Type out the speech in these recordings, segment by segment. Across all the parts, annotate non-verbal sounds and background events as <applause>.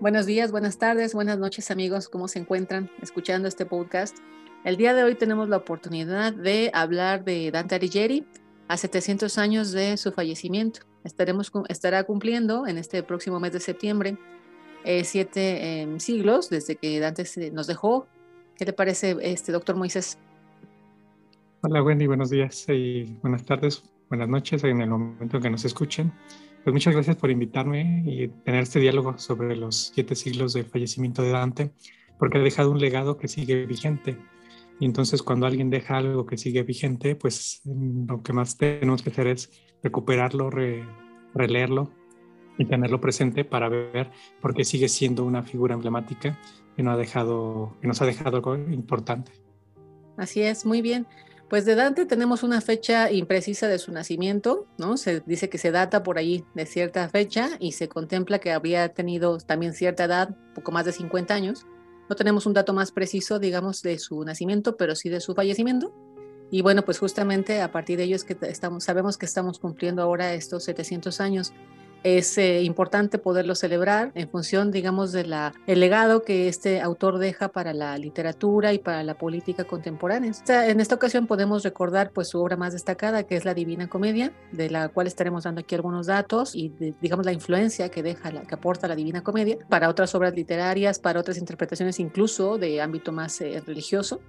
Buenos días, buenas tardes, buenas noches amigos, ¿cómo se encuentran escuchando este podcast? El día de hoy tenemos la oportunidad de hablar de Dante Alighieri a 700 años de su fallecimiento. Estaremos, estará cumpliendo en este próximo mes de septiembre eh, siete em, siglos desde que Dante nos dejó. ¿Qué le parece, este doctor Moisés? Hola Wendy, buenos días y buenas tardes, buenas noches en el momento en que nos escuchen. Pues muchas gracias por invitarme y tener este diálogo sobre los siete siglos del fallecimiento de Dante, porque ha dejado un legado que sigue vigente. Y entonces cuando alguien deja algo que sigue vigente, pues lo que más tenemos que hacer es recuperarlo, releerlo y tenerlo presente para ver por qué sigue siendo una figura emblemática que, no ha dejado, que nos ha dejado algo importante. Así es, muy bien. Pues de Dante tenemos una fecha imprecisa de su nacimiento, ¿no? Se dice que se data por ahí de cierta fecha y se contempla que habría tenido también cierta edad, poco más de 50 años. No tenemos un dato más preciso, digamos, de su nacimiento, pero sí de su fallecimiento. Y bueno, pues justamente a partir de ello es que estamos, sabemos que estamos cumpliendo ahora estos 700 años es eh, importante poderlo celebrar en función, digamos, del el legado que este autor deja para la literatura y para la política contemporánea. en esta ocasión podemos recordar pues su obra más destacada, que es la Divina Comedia, de la cual estaremos dando aquí algunos datos y digamos la influencia que deja, que aporta la Divina Comedia para otras obras literarias, para otras interpretaciones incluso de ámbito más eh, religioso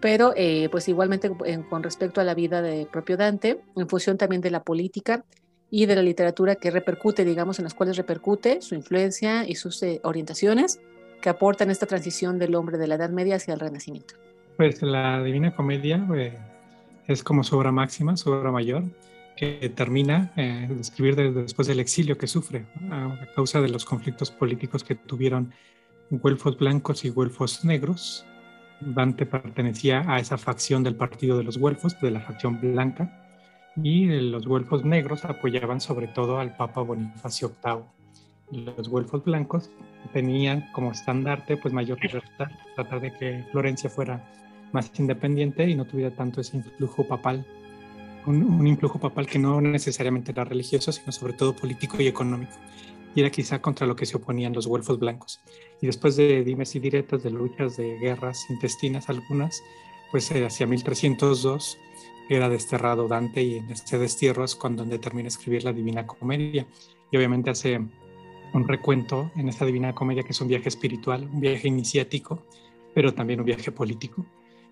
pero eh, pues igualmente con respecto a la vida de propio Dante, en función también de la política y de la literatura que repercute, digamos, en las cuales repercute su influencia y sus eh, orientaciones que aportan esta transición del hombre de la Edad Media hacia el Renacimiento. Pues la Divina Comedia eh, es como su obra máxima, su obra mayor, que termina eh, de escribir después del exilio que sufre a causa de los conflictos políticos que tuvieron güelfos blancos y güelfos negros. Dante pertenecía a esa facción del partido de los güelfos, de la facción blanca, y los güelfos negros apoyaban sobre todo al Papa Bonifacio VIII. Los güelfos blancos tenían como estandarte pues mayor libertad, tratar de que Florencia fuera más independiente y no tuviera tanto ese influjo papal, un, influjo papal que no necesariamente era religioso, sino sobre todo político y económico. Y era quizá contra lo que se oponían los güelfos blancos. Y después de dimes y diretas, de luchas, de guerras intestinas algunas, pues hacia 1302 era desterrado Dante y en este destierro es cuando termina de escribir la Divina Comedia. Y obviamente hace un recuento en esta Divina Comedia que es un viaje espiritual, un viaje iniciático, pero también un viaje político,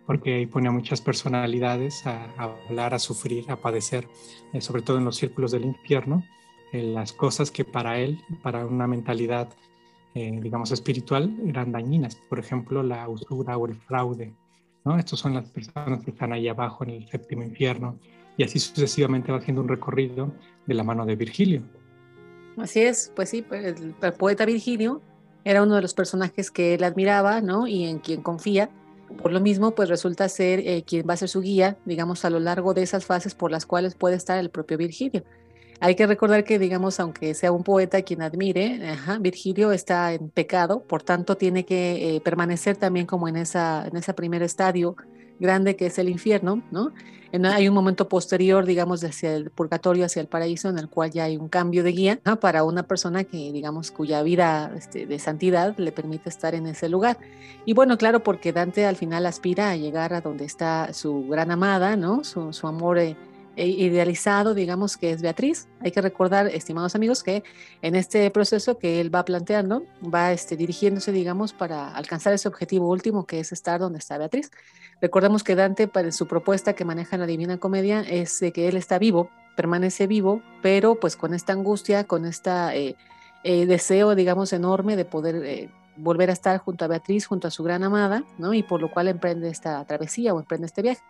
porque ahí pone a muchas personalidades a, hablar, a sufrir, a padecer, eh, sobre todo en los círculos del infierno, eh, las cosas que para él, para una mentalidad, eh, digamos, espiritual, eran dañinas, por ejemplo, la usura o el fraude, ¿no? Estos son las personas que están ahí abajo en el séptimo infierno y así sucesivamente va haciendo un recorrido de la mano de Virgilio. Así es, pues sí, pues, el, poeta Virgilio era uno de los personajes que él admiraba, ¿no? Y en quien confía. Por lo mismo, pues resulta ser eh, quien va a ser su guía, digamos, a lo largo de esas fases por las cuales puede estar el propio Virgilio. Hay que recordar que, digamos, aunque sea un poeta quien admire, Virgilio está en pecado, por tanto tiene que eh, permanecer también como en, esa, en ese primer estadio grande que es el infierno, ¿no? hay un momento posterior, digamos, hacia el purgatorio, hacia el paraíso, en el cual ya hay un cambio de guía para una persona que, digamos, cuya vida este, de santidad le permite estar en ese lugar. Y bueno, claro, porque Dante al final aspira a llegar a donde está su gran amada, ¿no? Su, su amor eh, idealizado, digamos, que es Beatriz. Hay que recordar, estimados amigos, que en este proceso que él va planteando, va este, dirigiéndose, digamos, para alcanzar ese objetivo último, que es estar donde está Beatriz. Recordemos que Dante, para su propuesta que maneja en la Divina Comedia, es de que él está vivo, permanece vivo, pero pues con esta angustia, con este deseo, digamos, enorme de poder... Eh, volver a estar junto a Beatriz, junto a su gran amada, ¿no? Y por lo cual emprende esta travesía o emprende este viaje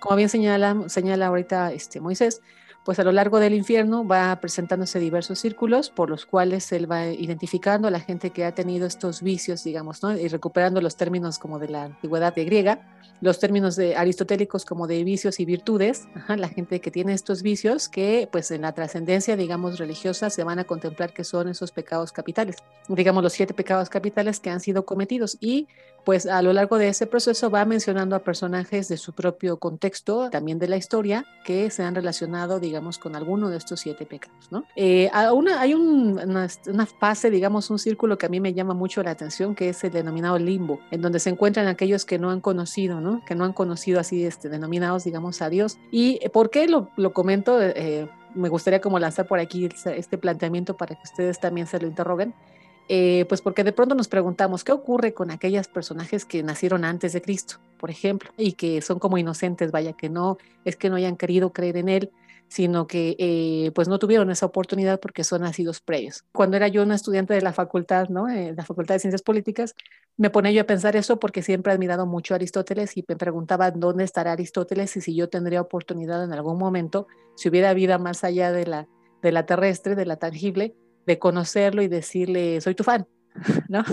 como bien señala, señala ahorita este Moisés, pues a lo largo del infierno va presentándose diversos círculos por los cuales él va identificando a la gente que ha tenido estos vicios, digamos, ¿no? y recuperando los términos como de la antigüedad de griega, los términos de aristotélicos como de vicios y virtudes, la gente que tiene estos vicios que pues en la trascendencia, digamos, religiosa se van a contemplar que son esos pecados capitales, digamos los siete pecados capitales que han sido cometidos y pues a lo largo de ese proceso va mencionando a personajes de su propio contexto, también de la historia, que se han relacionado, digamos, con alguno de estos siete pecados, ¿no? Eh, una, hay una, fase, digamos, un círculo que a mí me llama mucho la atención, que es el denominado limbo, en donde se encuentran aquellos que no han conocido, ¿no? Que no han conocido así, este, denominados, digamos, a Dios. ¿Y por qué lo, lo comento? Eh, me gustaría como lanzar por aquí este planteamiento para que ustedes también se lo interroguen. Eh, pues porque de pronto nos preguntamos qué ocurre con aquellos personajes que nacieron antes de Cristo, por ejemplo, y que son como inocentes, vaya que no es que no hayan querido creer en él, sino que eh, pues no tuvieron esa oportunidad porque son nacidos previos. Cuando era yo una estudiante de la facultad, ¿no? Eh, la Facultad de Ciencias Políticas, me ponía yo a pensar eso porque siempre he admirado mucho a Aristóteles y me preguntaba dónde estará Aristóteles y si yo tendría oportunidad en algún momento, si hubiera vida más allá de la, de la terrestre, de la tangible, de conocerlo y decirle, soy tu fan, <laughs> ¿no?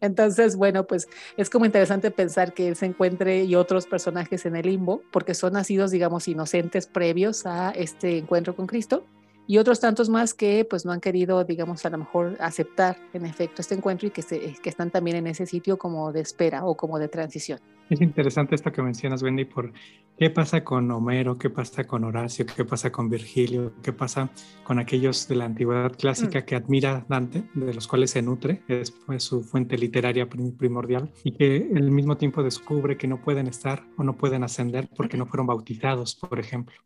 Entonces, bueno, pues es como interesante pensar que él se encuentre y otros personajes en el limbo, porque son nacidos, digamos, inocentes previos a este encuentro con Cristo, y otros tantos más que pues no han querido, digamos, a lo mejor aceptar en efecto este encuentro y que, se, que están también en ese sitio como de espera o como de transición. Es interesante esto que mencionas, Wendy, por qué pasa con Homero, qué pasa con Horacio, qué pasa con Virgilio, qué pasa con aquellos de la antigüedad clásica mm. que admira Dante, de los cuales se nutre, es pues, su fuente literaria primordial, y que al mismo tiempo descubre que no pueden estar o no pueden ascender porque no fueron bautizados, por ejemplo.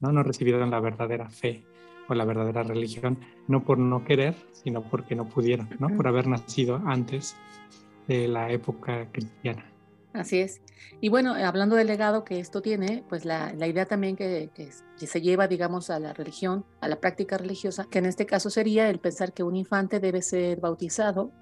No, no recibieron la verdadera fe o la verdadera religión, no por no querer, sino porque no pudieron, ¿no? Por haber nacido antes de la época cristiana. Así es. Y bueno, hablando del legado que esto tiene, pues la, idea también que, se lleva, digamos, a la religión, a la práctica religiosa, que en este caso sería el pensar que un infante debe ser bautizado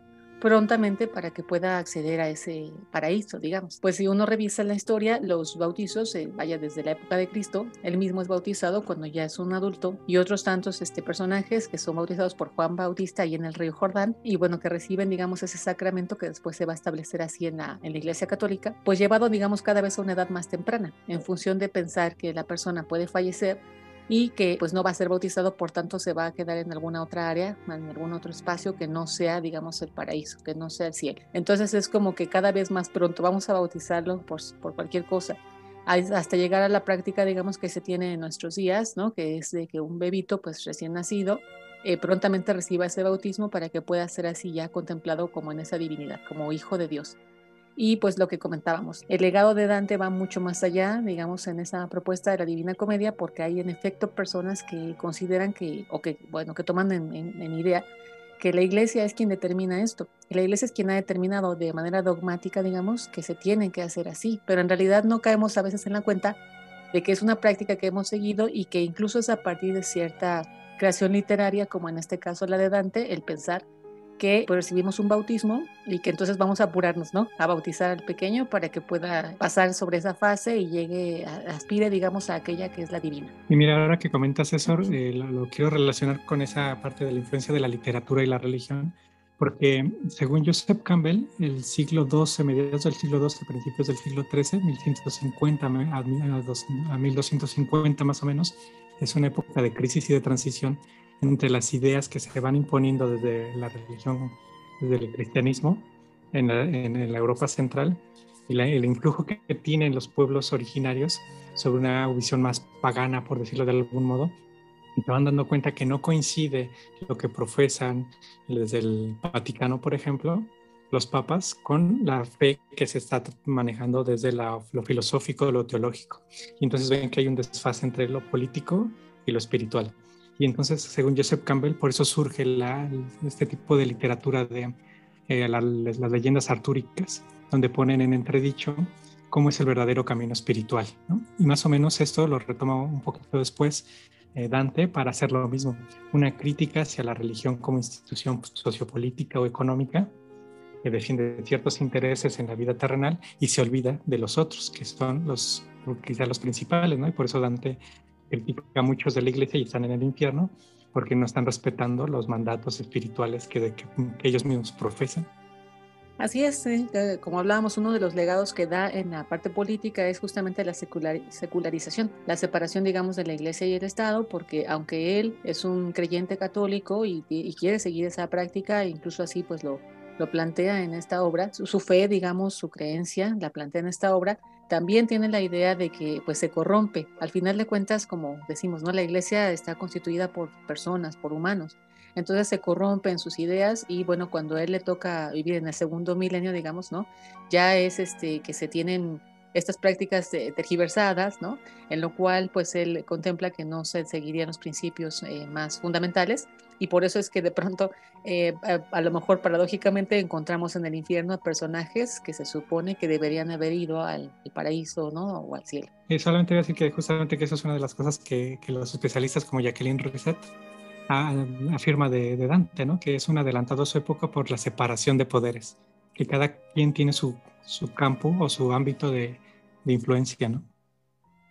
prontamente para que pueda acceder a ese paraíso, digamos. Pues si uno revisa la historia, los bautizos, eh, vaya desde la época de Cristo, él mismo es bautizado cuando ya es un adulto y otros tantos este, personajes que son bautizados por Juan Bautista y en el río Jordán y bueno, que reciben, digamos, ese sacramento que después se va a establecer así en la, en la iglesia católica, pues llevado, digamos, cada vez a una edad más temprana, en función de pensar que la persona puede fallecer y que pues no va a ser bautizado, por tanto se va a quedar en alguna otra área, en algún otro espacio que no sea, digamos, el paraíso, que no sea el cielo. Entonces es como que cada vez más pronto vamos a bautizarlo por, por cualquier cosa hasta llegar a la práctica, digamos, que se tiene en nuestros días, ¿no? Que es de que un bebito, pues recién nacido, eh, prontamente reciba ese bautismo para que pueda ser así ya contemplado como en esa divinidad, como hijo de Dios. Y pues lo que comentábamos, el legado de Dante va mucho más allá, digamos, en esa propuesta de la Divina Comedia, porque hay en efecto personas que consideran que, o que, bueno, que toman en, idea que la iglesia es quien determina esto. La iglesia es quien ha determinado de manera dogmática, digamos, que se tiene que hacer así. Pero en realidad no caemos a veces en la cuenta de que es una práctica que hemos seguido y que incluso es a partir de cierta creación literaria, como en este caso la de Dante, el pensar que recibimos un bautismo y que entonces vamos a apurarnos, ¿no? A bautizar al pequeño para que pueda pasar sobre esa fase y llegue, aspire, digamos, a aquella que es la divina. Y mira, ahora que comentas eso, eh, lo, quiero relacionar con esa parte de la influencia de la literatura y la religión, porque según Joseph Campbell, el siglo XII, mediados del siglo XII, principios del siglo XIII, 1150 a 1250 más o menos, es una época de crisis y de transición entre las ideas que se van imponiendo desde la religión, desde el cristianismo en la, Europa central y el influjo que tienen los pueblos originarios sobre una visión más pagana, por decirlo de algún modo, y te van dando cuenta que no coincide lo que profesan desde el Vaticano, por ejemplo, los papas, con la fe que se está manejando desde lo filosófico, lo teológico. Y entonces ven que hay un desfase entre lo político y lo espiritual. Y entonces, según Joseph Campbell, por eso surge este tipo de literatura de eh, las leyendas artúricas, donde ponen en entredicho cómo es el verdadero camino espiritual. Y más o menos esto lo retoma un poquito después eh, Dante para hacer lo mismo, una crítica hacia la religión como institución sociopolítica o económica que defiende ciertos intereses en la vida terrenal y se olvida de los otros, que son los quizás los principales. Y por eso Dante critica a muchos de la iglesia y están en el infierno porque no están respetando los mandatos espirituales que, ellos mismos profesan. Así es, como hablábamos, uno de los legados que da en la parte política es justamente la secularización, la separación, digamos, de la iglesia y el Estado, porque aunque él es un creyente católico y, quiere seguir esa práctica, incluso así pues lo plantea en esta obra, su, fe, digamos, su creencia, la plantea en esta obra, también tiene la idea de que pues se corrompe. Al final de cuentas, como decimos, ¿no? La iglesia está constituida por personas, por humanos entonces se corrompe en sus ideas y bueno, cuando él le toca vivir en el segundo milenio, digamos, ¿no? Ya es este que se tienen estas prácticas tergiversadas, ¿no? En lo cual pues él contempla que no se seguirían los principios eh, más fundamentales y por eso es que de pronto, eh, a, lo mejor paradójicamente, encontramos en el infierno a personajes que se supone que deberían haber ido al, paraíso, ¿no? O al cielo. Y solamente voy a decir que justamente que eso es una de las cosas que, que los especialistas como Jacqueline Reset afirma de, de, Dante, ¿no? que es un adelantado a su época por la separación de poderes, que cada quien tiene su, su campo o su ámbito de, de, influencia. ¿no?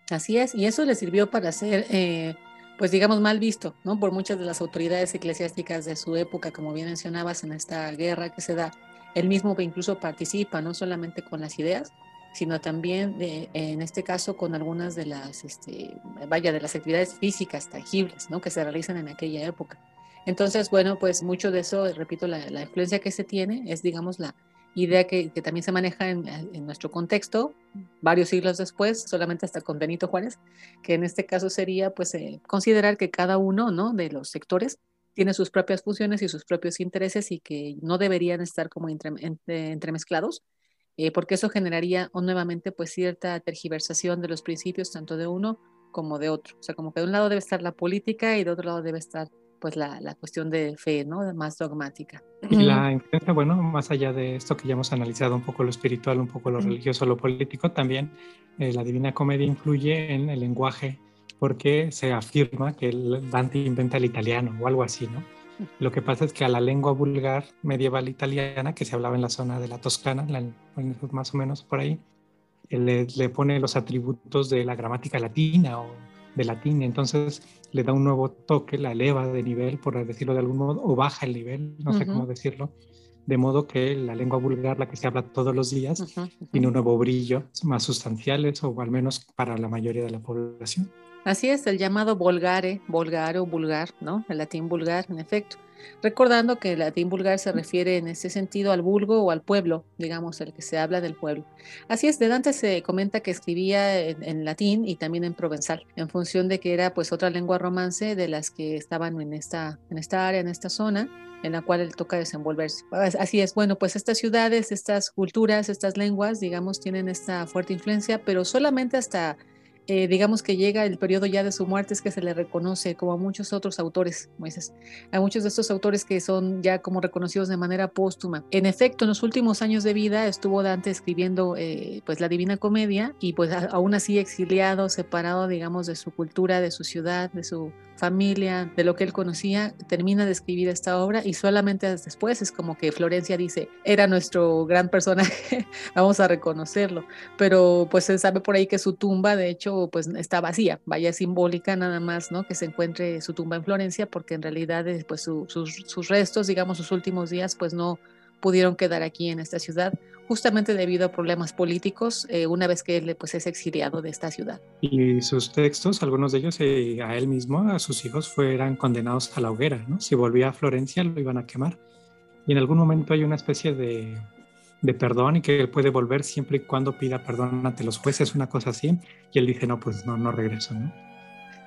Así es, y eso le sirvió para ser, eh, pues digamos, mal visto ¿no? por muchas de las autoridades eclesiásticas de su época, como bien mencionabas, en esta guerra que se da. Él mismo incluso participa, no solamente con las ideas, sino también en este caso con algunas de las, este, vaya, de las actividades físicas tangibles, ¿no? Que se realizan en aquella época. Entonces, bueno, pues mucho de eso, repito, la, influencia que se tiene es, digamos, la idea que, también se maneja en, nuestro contexto, varios siglos después, solamente hasta con Benito Juárez, que en este caso sería, pues, eh, considerar que cada uno, ¿no? De los sectores tiene sus propias funciones y sus propios intereses y que no deberían estar como entremezclados, eh, porque eso generaría nuevamente pues cierta tergiversación de los principios tanto de uno como de otro. O sea, como que de un lado debe estar la política y de otro lado debe estar pues la, la cuestión de fe, ¿no? Más dogmática. Y la influencia, bueno, más allá de esto que ya hemos analizado un poco lo espiritual, un poco lo religioso, lo político, también eh, la Divina Comedia influye en el lenguaje porque se afirma que Dante inventa el italiano o algo así, ¿no? Lo que pasa es que a la lengua vulgar medieval italiana, que se hablaba en la zona de la Toscana, más o menos por ahí, le, le, pone los atributos de la gramática latina o de latín, entonces le da un nuevo toque, la eleva de nivel, por decirlo de algún modo, o baja el nivel, no sé cómo decirlo, de modo que la lengua vulgar, la que se habla todos los días, tiene un nuevo brillo, más sustanciales, o al menos para la mayoría de la población. Así es, el llamado volgare, volgare o vulgar, ¿no? El latín vulgar, en efecto. Recordando que el latín vulgar se refiere en ese sentido al vulgo o al pueblo, digamos, el que se habla del pueblo. Así es, de Dante se comenta que escribía en, latín y también en provenzal, en función de que era pues otra lengua romance de las que estaban en esta, en esta área, en esta zona en la cual él toca desenvolverse. Así es, bueno, pues estas ciudades, estas culturas, estas lenguas, digamos, tienen esta fuerte influencia, pero solamente hasta eh, digamos que llega el periodo ya de su muerte, es que se le reconoce, como a muchos otros autores, Moisés, a muchos de estos autores que son ya como reconocidos de manera póstuma. En efecto, en los últimos años de vida estuvo Dante escribiendo eh, pues la Divina Comedia y pues aún así exiliado, separado, digamos, de su cultura, de su ciudad, de su familia, de lo que él conocía, termina de escribir esta obra y solamente después es como que Florencia dice, era nuestro gran personaje, <laughs> vamos a reconocerlo, pero pues se sabe por ahí que su tumba de hecho pues está vacía, vaya simbólica nada más, ¿no? Que se encuentre su tumba en Florencia porque en realidad eh, pues sus, sus restos, digamos sus últimos días pues no pudieron quedar aquí en esta ciudad, justamente debido a problemas políticos, eh, una vez que él pues, es exiliado de esta ciudad. Y sus textos, algunos de ellos, eh, a él mismo, a sus hijos, fueran condenados a la hoguera, ¿no? Si volvía a Florencia, lo iban a quemar. Y en algún momento hay una especie de, de perdón y que él puede volver siempre y cuando pida perdón ante los jueces, una cosa así. Y él dice, no, pues no, no regreso, ¿no?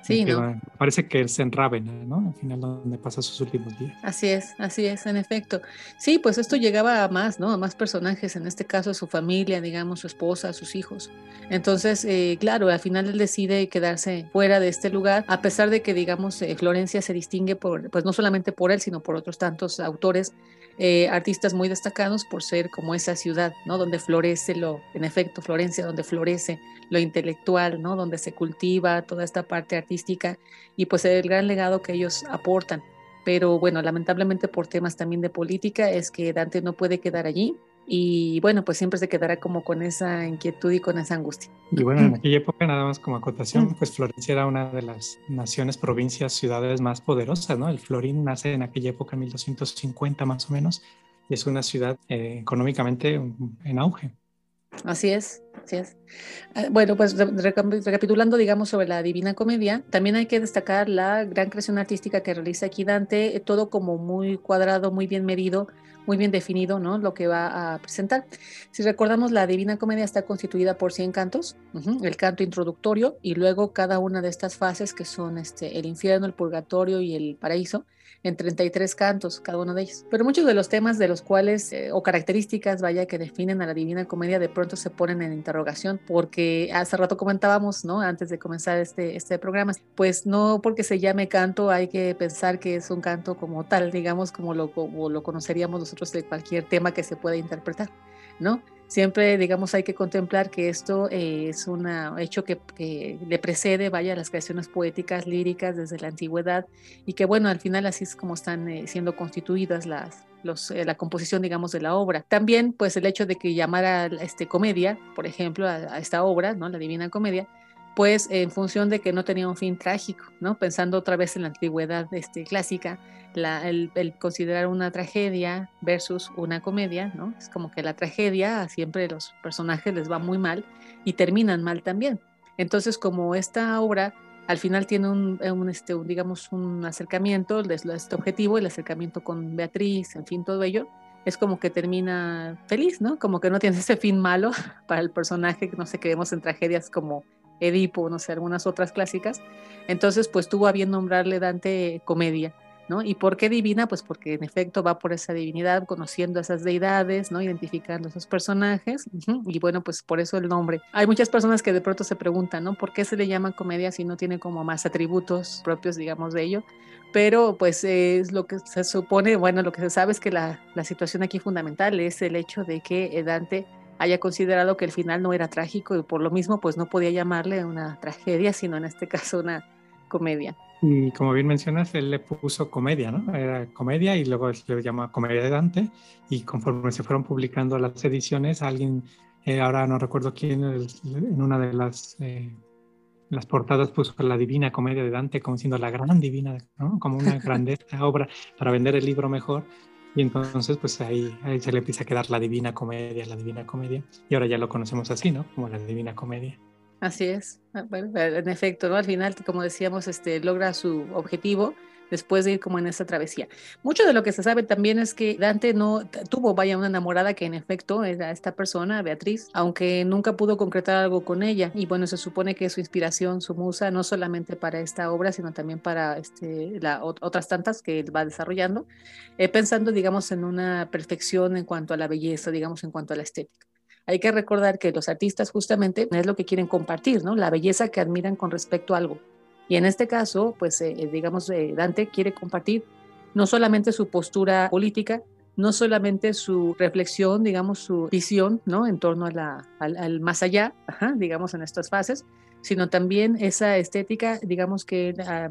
Sí, ¿no? Parece que él se enrabena, ¿no? Al final donde pasa sus últimos días. Así es, así es, en efecto. Sí, pues esto llegaba a más, ¿no? A más personajes, en este caso su familia, digamos, su esposa, sus hijos. Entonces, eh, claro, al final él decide quedarse fuera de este lugar, a pesar de que, digamos, eh, Florencia se distingue por, pues no solamente por él, sino por otros tantos autores eh, artistas muy destacados por ser como esa ciudad, ¿no? Donde florece lo, en efecto, Florencia, donde florece lo intelectual, ¿no? Donde se cultiva toda esta parte artística y pues el gran legado que ellos aportan. Pero bueno, lamentablemente por temas también de política es que Dante no puede quedar allí y bueno, pues siempre se quedará como con esa inquietud y con esa angustia. Y bueno, en aquella época, nada más como acotación, pues Florencia era una de las naciones, provincias, ciudades más poderosas, ¿no? El Florín nace en aquella época, en 1250 más o menos, y es una ciudad eh, económicamente en auge. Así es, así es. Ah, bueno, pues recapitulando, digamos, sobre la Divina Comedia, también hay que destacar la gran creación artística que realiza aquí Dante, eh, todo como muy cuadrado, muy bien medido, muy bien definido, ¿no? Lo que va a presentar. Si recordamos, la Divina Comedia está constituida por 100 cantos, el canto introductorio y luego cada una de estas fases que son este, el infierno, el purgatorio y el paraíso, en 33 cantos, cada uno de ellos. Pero muchos de los temas de los cuales, eh, o características, vaya, que definen a la Divina Comedia, de pronto se ponen en interrogación, porque hace rato comentábamos, ¿no? Antes de comenzar este, este programa, pues no porque se llame canto hay que pensar que es un canto como tal, digamos, como lo, como lo conoceríamos nosotros de cualquier tema que se pueda interpretar, ¿no? Siempre, digamos, hay que contemplar que esto eh, es un hecho que, le precede, vaya, las creaciones poéticas, líricas desde la antigüedad y que, bueno, al final así es como están eh, siendo constituidas las, los, eh, la composición, digamos, de la obra. También, pues, el hecho de que llamara este, comedia, por ejemplo, a, a esta obra, ¿no? La Divina Comedia, pues en función de que no tenía un fin trágico, ¿no? Pensando otra vez en la antigüedad este, clásica, el, considerar una tragedia versus una comedia, ¿no? Es como que la tragedia siempre los personajes les va muy mal y terminan mal también. Entonces, como esta obra al final tiene un, este, digamos, un acercamiento, este objetivo, el acercamiento con Beatriz, en fin, todo ello, es como que termina feliz, ¿no? Como que no tiene ese fin malo <laughs> para el personaje, no sé, que vemos en tragedias como Edipo, no sé, algunas otras clásicas. Entonces, pues tuvo a bien nombrarle Dante comedia, ¿no? ¿Y por qué divina? Pues porque en efecto va por esa divinidad, conociendo esas deidades, ¿no? Identificando a esos personajes, y bueno, pues por eso el nombre. Hay muchas personas que de pronto se preguntan, ¿no? ¿Por qué se le llama comedia si no tiene como más atributos propios, digamos, de ello? Pero pues es lo que se supone, bueno, lo que se sabe es que la, la situación aquí fundamental es el hecho de que Dante haya considerado que el final no era trágico y por lo mismo pues no podía llamarle una tragedia, sino en este caso una comedia. Y como bien mencionas, él le puso comedia, ¿no? Era comedia y luego le llama comedia de Dante y conforme se fueron publicando las ediciones, alguien, eh, ahora no recuerdo quién, en una de las, eh, las portadas puso la divina comedia de Dante como siendo la gran divina, ¿no? Como una <laughs> grandeza obra para vender el libro mejor y entonces, pues ahí, ahí se le empieza a quedar la Divina Comedia, la Divina Comedia. Y ahora ya lo conocemos así, ¿no? Como la Divina Comedia. Así es. Ah, bueno, en efecto, ¿no? Al final, como decíamos, este, logra su objetivo después de ir como en esa travesía. Mucho de lo que se sabe también es que Dante no tuvo, vaya, una enamorada que en efecto era esta persona, Beatriz, aunque nunca pudo concretar algo con ella. Y bueno, se supone que su inspiración, su musa, no solamente para esta obra, sino también para este, otras tantas que va desarrollando, eh, pensando, digamos, en una perfección en cuanto a la belleza, digamos, en cuanto a la estética hay que recordar que los artistas justamente es lo que quieren compartir, ¿no? La belleza que admiran con respecto a algo. Y en este caso, pues eh, eh, digamos, eh, Dante quiere compartir no solamente su postura política, no solamente su reflexión, digamos, su visión, ¿no? En torno a la, al, más allá, digamos, en estas fases, sino también esa estética, digamos, que ah,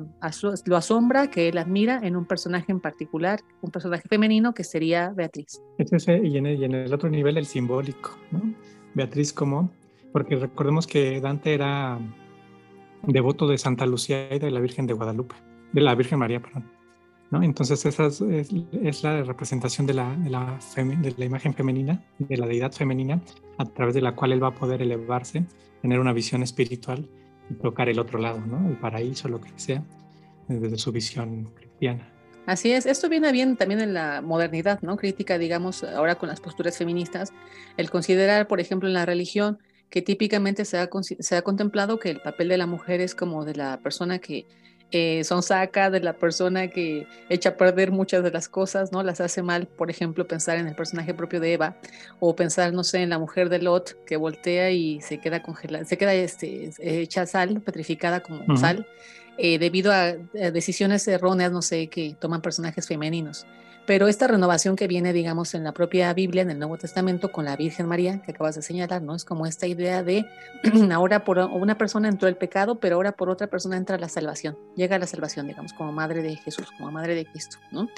lo asombra, que él admira en un personaje en particular, un personaje femenino que sería Beatriz. Y, en el, y en el otro nivel el simbólico, ¿no? Beatriz como, porque recordemos que Dante era devoto de Santa Lucía y de la Virgen de Guadalupe, de la Virgen María, perdón. ¿no? Entonces esa es, la representación de la, de la, imagen femenina, de la deidad femenina, a través de la cual él va a poder elevarse, tener una visión espiritual y tocar el otro lado, ¿no? el paraíso, lo que sea, desde su visión cristiana. Así es, esto viene bien también en la modernidad, ¿no? Crítica, digamos, ahora con las posturas feministas, el considerar, por ejemplo, en la religión, que típicamente se ha, se ha contemplado que el papel de la mujer es como de la persona que eh, son saca, de la persona que echa a perder muchas de las cosas, ¿no? Las hace mal, por ejemplo, pensar en el personaje propio de Eva, o pensar, no sé, en la mujer de Lot, que voltea y se queda congelada, se queda este, hecha sal, petrificada como sal, eh, debido a, a decisiones erróneas, no sé, que toman personajes femeninos. Pero esta renovación que viene, digamos, en la propia Biblia, en el Nuevo Testamento, con la Virgen María, que acabas de señalar, ¿no? Es como esta idea de <clears throat> ahora por una persona entró el pecado, pero ahora por otra persona entra la salvación. Llega la salvación, digamos, como madre de Jesús, como madre de Cristo, ¿no?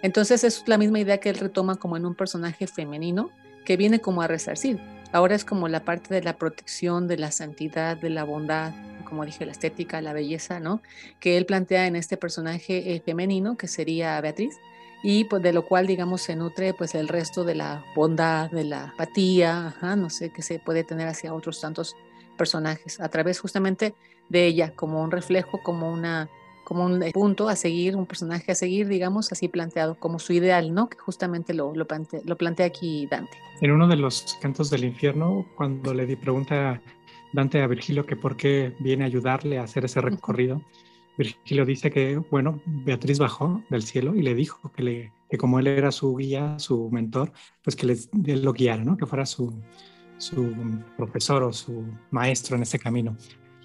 Entonces es la misma idea que él retoma como en un personaje femenino, que viene como a resarcir. Ahora es como la parte de la protección, de la santidad, de la bondad, como dije, la estética, la belleza, ¿no? Que él plantea en este personaje eh, femenino, que sería Beatriz, y pues de lo cual, digamos, se nutre pues el resto de la bondad, de la apatía, no sé, que se puede tener hacia otros tantos personajes, a través justamente de ella, como un reflejo, como una como un punto a seguir, un personaje a seguir, digamos, así planteado, como su ideal, ¿no? Que justamente lo, lo, lo plantea aquí Dante. En uno de los cantos del infierno, cuando le di pregunta Dante a Virgilio que por qué viene a ayudarle a hacer ese recorrido, Virgilio dice que, bueno, Beatriz bajó del cielo y le dijo que, le, que como él era su guía, su mentor, pues que les, él lo guiara, ¿no? Que fuera su, su profesor o su maestro en ese camino.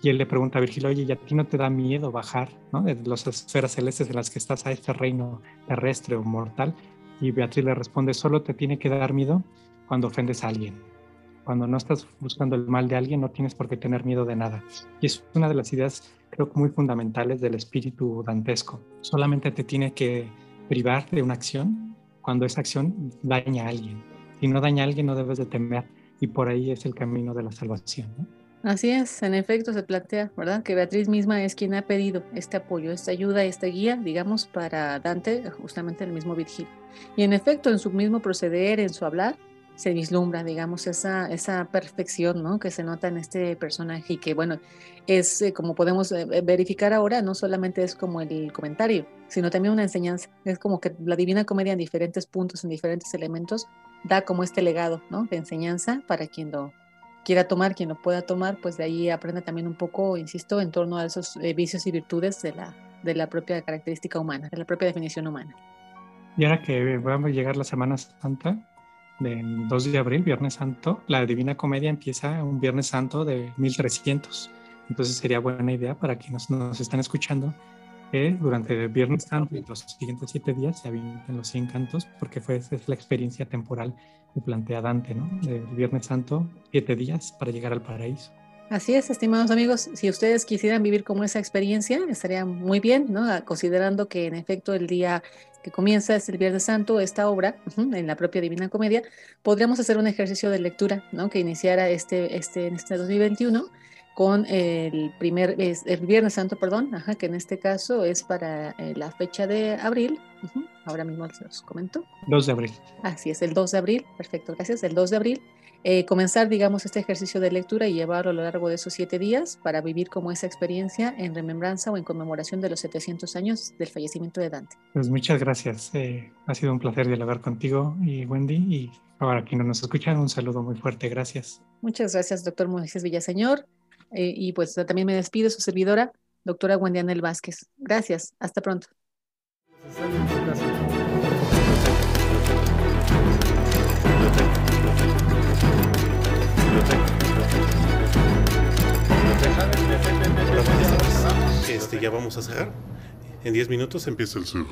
Y él le pregunta a Virgilio, oye, ¿y a ti no te da miedo bajar ¿no? de las esferas celestes en las que estás a este reino terrestre o mortal? Y Beatriz le responde, solo te tiene que dar miedo cuando ofendes a alguien. Cuando no estás buscando el mal de alguien, no tienes por qué tener miedo de nada. Y es una de las ideas, creo que muy fundamentales del espíritu dantesco. Solamente te tiene que privar de una acción cuando esa acción daña a alguien. Si no daña a alguien, no debes de temer. Y por ahí es el camino de la salvación. Así es, en efecto se plantea, ¿verdad? Que Beatriz misma es quien ha pedido este apoyo, esta ayuda, esta guía, digamos, para Dante, justamente el mismo Virgilio. Y en efecto, en su mismo proceder, en su hablar, se vislumbra, digamos, esa, esa perfección, ¿no? Que se nota en este personaje y que, bueno, es, eh, como podemos eh, verificar ahora, no solamente es como el comentario, sino también una enseñanza. Es como que la Divina Comedia en diferentes puntos, en diferentes elementos, da como este legado, ¿no? De enseñanza para quien lo, quiera tomar, quien lo pueda tomar, pues de ahí aprende también un poco, insisto, en torno a esos eh, vicios y virtudes de la, de la propia característica humana, de la propia definición humana. Y ahora que vamos a llegar la Semana Santa, del 2 de abril, Viernes Santo, la Divina Comedia empieza un Viernes Santo de 1300. Entonces sería buena idea para quienes nos están escuchando que durante el Viernes Santo y los siguientes siete días se avienten los 100 cantos, porque fue, es la experiencia temporal que plantea Dante, ¿no? El Viernes Santo, siete días para llegar al paraíso. Así es, estimados amigos, si ustedes quisieran vivir como esa experiencia, estaría muy bien, ¿no? Considerando que en efecto el día que comienza es el Viernes Santo, esta obra, en la propia Divina Comedia, podríamos hacer un ejercicio de lectura, ¿no? Que iniciara este, este, en este 2021 con el primer, el Viernes Santo, perdón, ajá, que en este caso es para eh, la fecha de abril, ahora mismo se los comento. 2 de abril. Así es, el 2 de abril, perfecto, gracias, el 2 de abril. Eh, comenzar, digamos, este ejercicio de lectura y llevarlo a lo largo de esos siete días para vivir como esa experiencia en remembranza o en conmemoración de los 700 años del fallecimiento de Dante. Pues muchas gracias. Eh, ha sido un placer dialogar contigo y Wendy. Y ahora quien nos escucha, un saludo muy fuerte. Gracias. Muchas gracias, doctor Moisés Villaseñor. Eh, y pues también me despido, su servidora, doctora Wendianel Vázquez. Gracias, hasta pronto. Este, ya vamos a cerrar. En 10 minutos empieza el cerro.